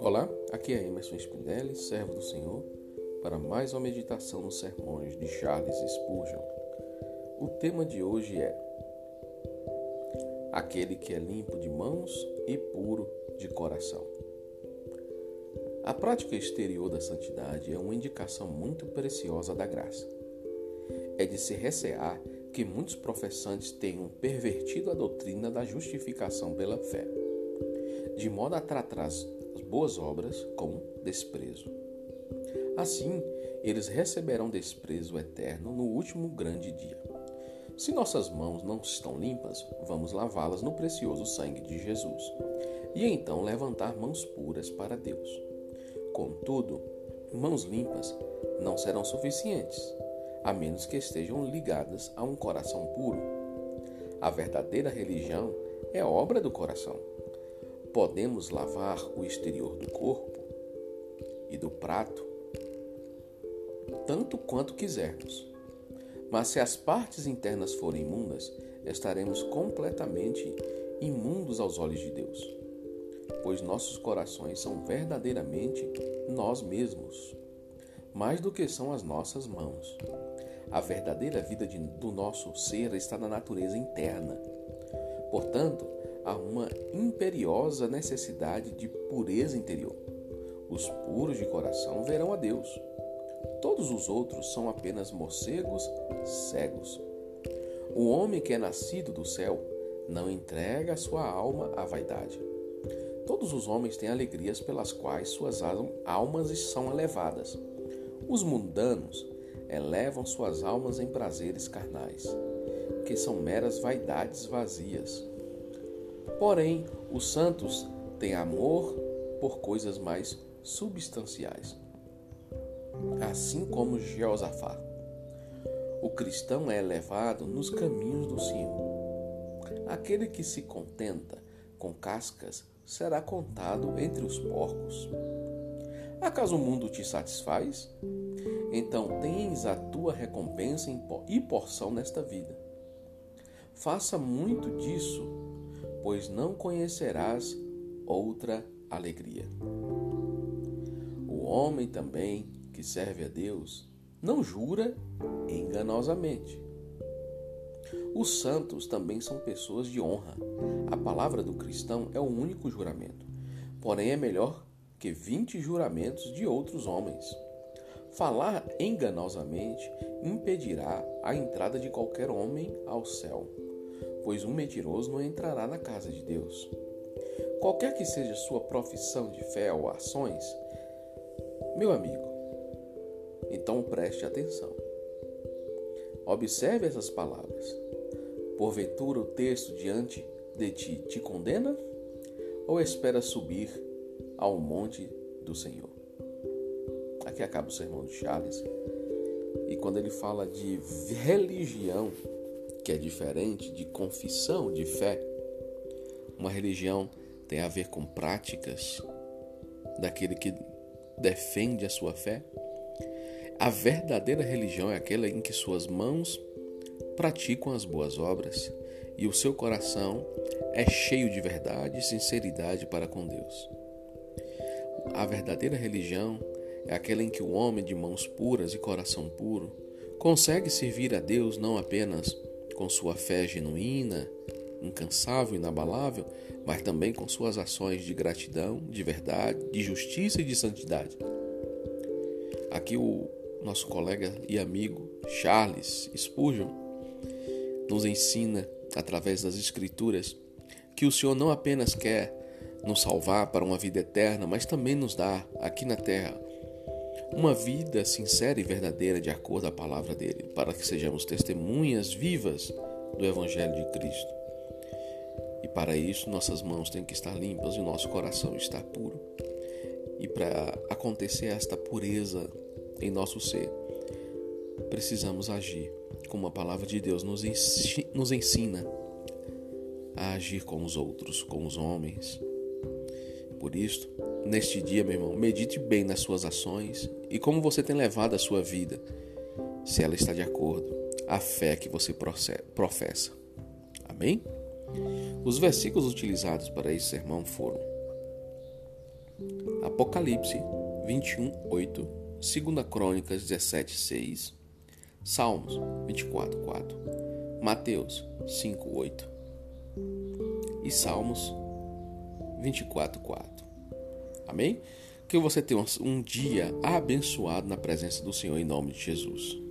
Olá, aqui é Emerson Spinelli, servo do Senhor, para mais uma meditação nos sermões de Charles Spurgeon. O tema de hoje é Aquele que é limpo de mãos e puro de coração. A prática exterior da santidade é uma indicação muito preciosa da graça. É de se recear que muitos professantes tenham pervertido a doutrina da justificação pela fé, de modo a tratar as boas obras com desprezo. Assim, eles receberão desprezo eterno no último grande dia. Se nossas mãos não estão limpas, vamos lavá-las no precioso sangue de Jesus, e então levantar mãos puras para Deus. Contudo, mãos limpas não serão suficientes, a menos que estejam ligadas a um coração puro. A verdadeira religião é obra do coração podemos lavar o exterior do corpo e do prato tanto quanto quisermos. Mas se as partes internas forem imundas, estaremos completamente imundos aos olhos de Deus, pois nossos corações são verdadeiramente nós mesmos, mais do que são as nossas mãos. A verdadeira vida de, do nosso ser está na natureza interna. Portanto, há uma imperiosa necessidade de pureza interior. Os puros de coração verão a Deus. Todos os outros são apenas morcegos cegos. O homem que é nascido do céu não entrega sua alma à vaidade. Todos os homens têm alegrias pelas quais suas almas são elevadas. Os mundanos elevam suas almas em prazeres carnais, que são meras vaidades vazias. Porém, os santos têm amor por coisas mais substanciais. Assim como Jeosafá, o cristão é elevado nos caminhos do Senhor. Aquele que se contenta com cascas será contado entre os porcos. Acaso o mundo te satisfaz? Então tens a tua recompensa e porção nesta vida. Faça muito disso pois não conhecerás outra alegria. O homem também que serve a Deus não jura enganosamente. Os santos também são pessoas de honra. A palavra do cristão é o único juramento, porém é melhor que vinte juramentos de outros homens. Falar enganosamente impedirá a entrada de qualquer homem ao céu pois um mentiroso não entrará na casa de Deus. Qualquer que seja sua profissão de fé ou ações, meu amigo, então preste atenção. Observe essas palavras. Porventura o texto diante de ti te condena? Ou espera subir ao monte do Senhor? Aqui acaba o sermão de Charles. E quando ele fala de religião, que é diferente de confissão de fé. Uma religião tem a ver com práticas daquele que defende a sua fé. A verdadeira religião é aquela em que suas mãos praticam as boas obras e o seu coração é cheio de verdade e sinceridade para com Deus. A verdadeira religião é aquela em que o homem de mãos puras e coração puro consegue servir a Deus não apenas com sua fé genuína, incansável, inabalável, mas também com suas ações de gratidão, de verdade, de justiça e de santidade. Aqui o nosso colega e amigo Charles Spurgeon nos ensina, através das Escrituras, que o Senhor não apenas quer nos salvar para uma vida eterna, mas também nos dá, aqui na terra, uma vida sincera e verdadeira de acordo a palavra dele, para que sejamos testemunhas vivas do Evangelho de Cristo. E para isso, nossas mãos têm que estar limpas e nosso coração estar puro. E para acontecer esta pureza em nosso ser, precisamos agir como a palavra de Deus nos ensina a agir com os outros, com os homens. Por isso, neste dia, meu irmão, medite bem nas suas ações e como você tem levado a sua vida, se ela está de acordo, a fé que você professa. Amém? Os versículos utilizados para esse sermão foram Apocalipse 21, 8, 2 Crônicas 17, 6, Salmos 24, 4, Mateus 5, 8 e Salmos 24, 4. Amém? Que você tenha um dia abençoado na presença do Senhor em nome de Jesus.